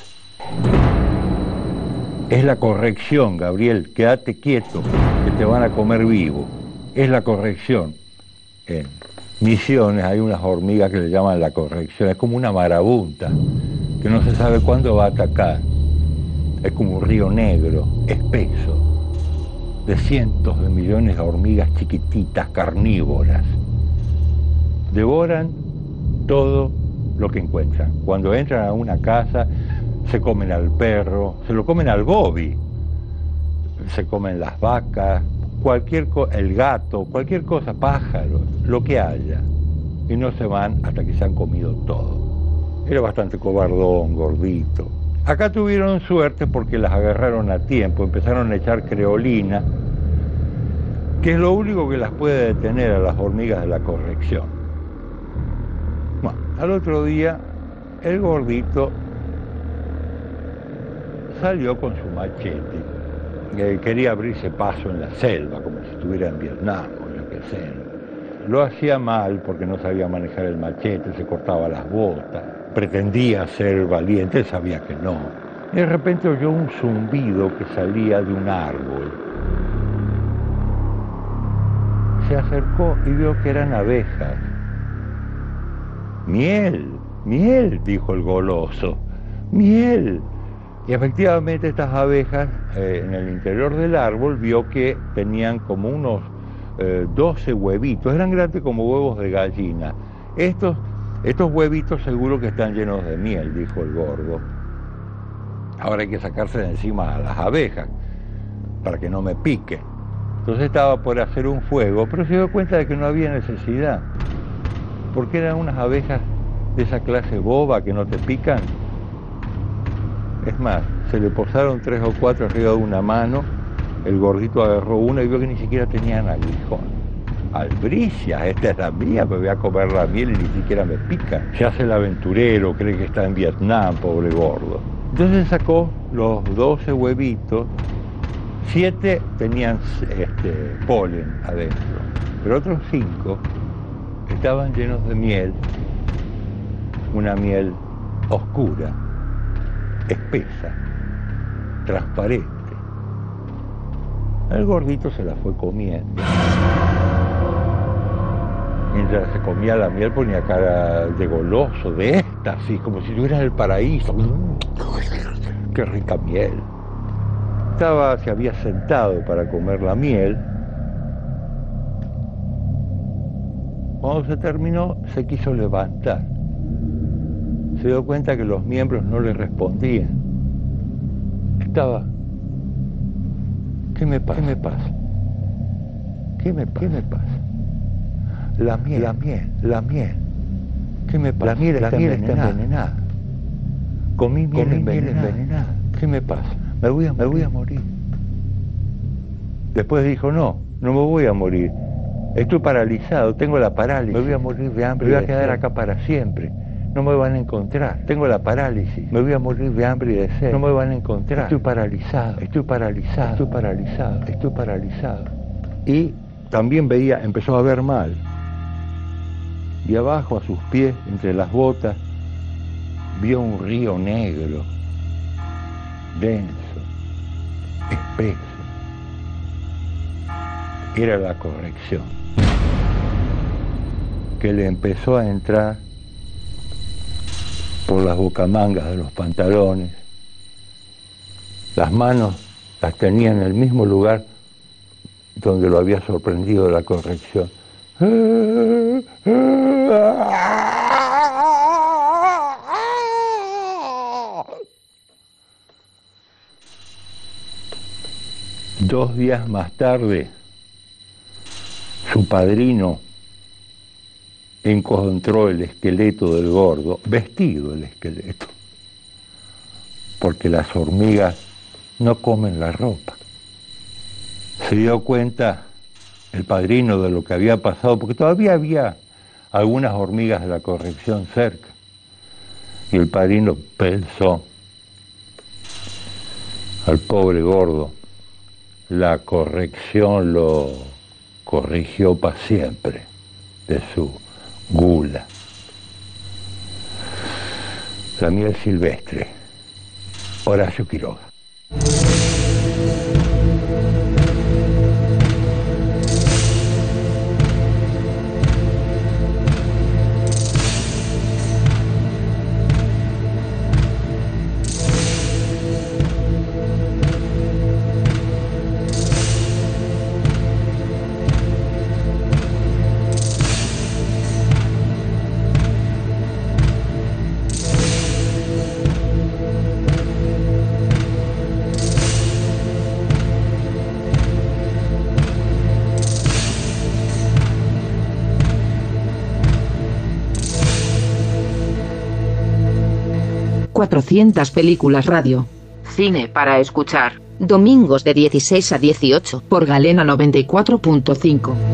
Es la corrección, Gabriel. Quédate quieto, que te van a comer vivo. Es la corrección. En Misiones hay unas hormigas que le llaman la corrección. Es como una marabunta, que no se sabe cuándo va a atacar. Es como un río negro, espeso. de cientos de millones de hormigas chiquititas, carnívoras. Devoran todo lo que encuentran. Cuando entran a una casa, se comen al perro, se lo comen al Bobby, se comen las vacas, cualquier el gato, cualquier cosa, pájaros, lo que haya. Y no se van hasta que se han comido todo. Era bastante cobardón, gordito. Acá tuvieron suerte porque las agarraron a tiempo, empezaron a echar creolina, que es lo único que las puede detener a las hormigas de la corrección. Bueno, al otro día, el gordito salió con su machete. Quería abrirse paso en la selva, como si estuviera en Vietnam o yo qué sé. Lo hacía mal porque no sabía manejar el machete, se cortaba las botas, pretendía ser valiente, sabía que no. De repente oyó un zumbido que salía de un árbol. Se acercó y vio que eran abejas. Miel, miel, dijo el goloso. Miel. Y efectivamente estas abejas eh, en el interior del árbol vio que tenían como unos eh, 12 huevitos, eran grandes como huevos de gallina. Estos, estos huevitos seguro que están llenos de miel, dijo el gordo. Ahora hay que sacarse de encima a las abejas para que no me piquen. Entonces estaba por hacer un fuego, pero se dio cuenta de que no había necesidad, porque eran unas abejas de esa clase boba que no te pican. Es más, se le posaron tres o cuatro arriba de una mano, el gordito agarró una y vio que ni siquiera tenían aguijón. Albricia, esta es la mía, me voy a comer la miel y ni siquiera me pica. Se hace el aventurero, cree que está en Vietnam, pobre gordo. Entonces sacó los 12 huevitos, siete tenían este, polen adentro, pero otros cinco estaban llenos de miel, una miel oscura, espesa, transparente. El gordito se la fue comiendo. Mientras se comía la miel ponía cara de goloso, de éxtasis, como si estuviera en el paraíso. ¡Qué rica miel! Estaba, se había sentado para comer la miel. Cuando se terminó, se quiso levantar. Se dio cuenta que los miembros no le respondían. Estaba. ¿Qué me pasa? ¿Qué me pasa? ¿Qué me pasa? ¿Qué me pasa? La miel, la miel, la miel. ¿Qué me pasa? La miel, está, envenenada. Comí miel, envenenada. ¿Qué me pasa? Me voy a, me voy a morir. Después dijo, no, no me voy a morir. Estoy paralizado, tengo la parálisis. Me voy a morir de hambre. Me voy a quedar acá para siempre. No me van a encontrar. Tengo la parálisis. Me voy a morir de hambre y de sed. No me van a encontrar. Estoy paralizado. Estoy paralizado. Estoy paralizado. Estoy paralizado. Y también veía, empezó a ver mal. Y abajo, a sus pies, entre las botas, vio un río negro, denso, espeso. Era la corrección, que le empezó a entrar por las bocamangas de los pantalones. Las manos las tenía en el mismo lugar donde lo había sorprendido la corrección. Dos días más tarde, su padrino encontró el esqueleto del gordo, vestido el esqueleto, porque las hormigas no comen la ropa. Se dio cuenta el padrino de lo que había pasado, porque todavía había algunas hormigas de la corrección cerca. Y el padrino pensó al pobre gordo, la corrección lo corrigió para siempre de su gula. La silvestre, Horacio Quiroga. 200 películas radio. Cine para escuchar, domingos de 16 a 18 por Galena 94.5.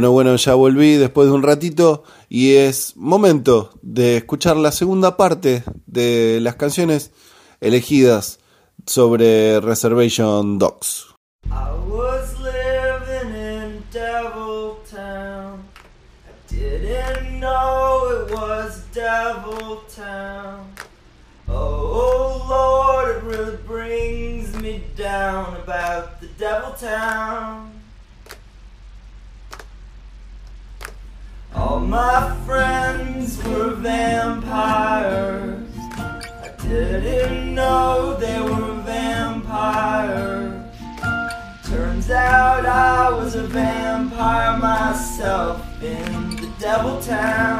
Bueno, bueno, ya volví después de un ratito y es momento de escuchar la segunda parte de las canciones elegidas sobre Reservation Dogs. Down about the Devil All my friends were vampires. I didn't know they were vampires. Turns out I was a vampire myself in the devil town.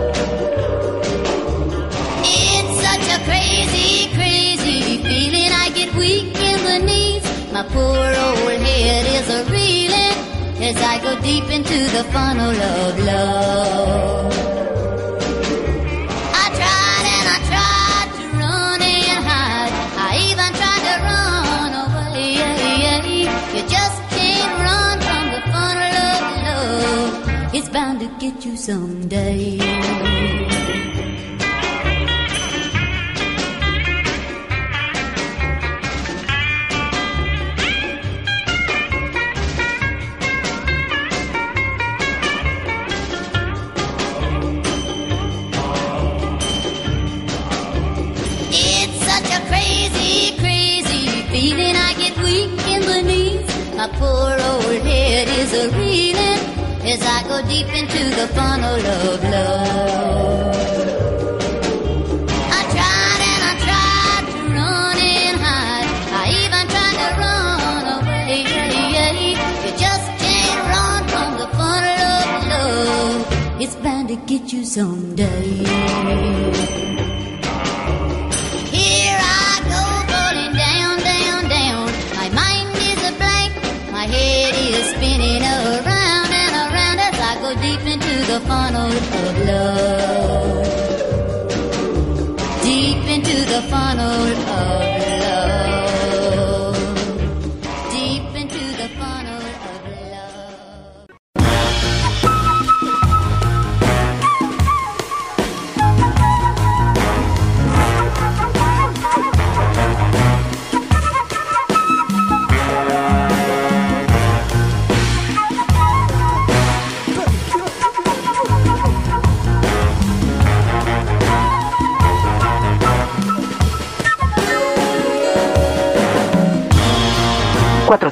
as I go deep into the funnel of love. I tried and I tried to run and hide. I even tried to run away. You just can't run from the funnel of love. It's bound to get you someday. Poor old head is a reeling as I go deep into the funnel of love. I tried and I tried to run and hide. I even tried to run away. You just can't run from the funnel of love. It's bound to get you someday. Funnel of love.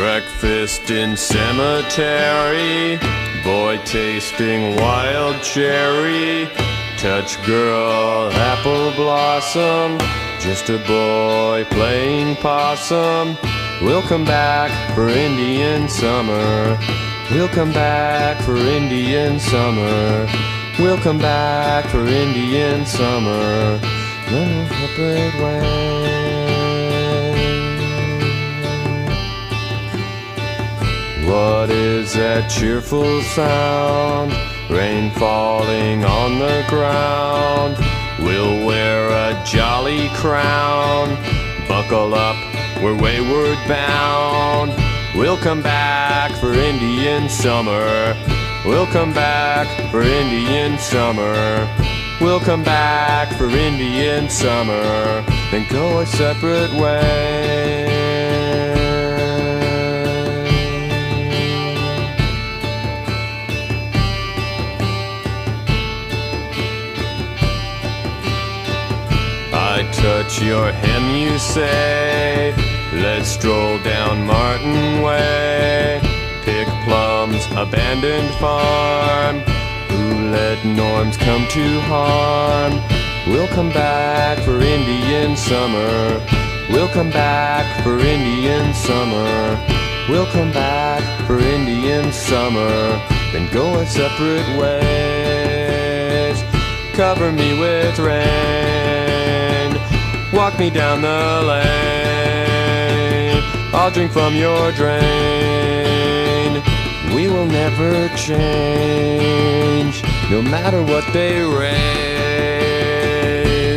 Breakfast in cemetery, boy tasting wild cherry, touch girl apple blossom, just a boy playing possum. We'll come back for Indian summer. We'll come back for Indian summer. We'll come back for Indian summer. No separate ways. What is that cheerful sound? Rain falling on the ground. We'll wear a jolly crown. Buckle up, we're wayward bound. We'll come back for Indian summer. We'll come back for Indian summer. We'll come back for Indian summer. Then go our separate ways. Touch your hem, you say. Let's stroll down Martin Way. Pick plums, abandoned farm. Who let norms come to harm? We'll come back for Indian summer. We'll come back for Indian summer. We'll come back for Indian summer. Then go our separate ways. Cover me with rain. Walk me down the lane. I'll drink from your drain. We will never change, no matter what they raid.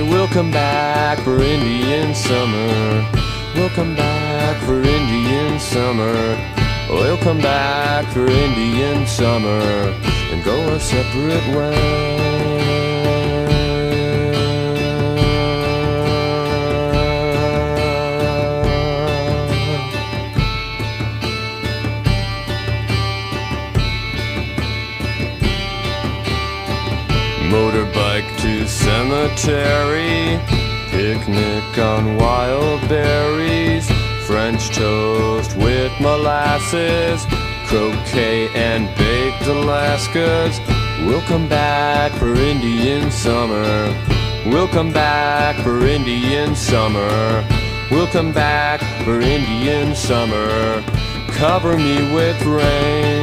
We'll come back for Indian summer. We'll come back for Indian summer. We'll come back for Indian summer and go our separate ways. Cemetery, picnic on wild berries, French toast with molasses, croquet and baked Alaskas. We'll come back for Indian summer. We'll come back for Indian summer. We'll come back for Indian summer. Cover me with rain.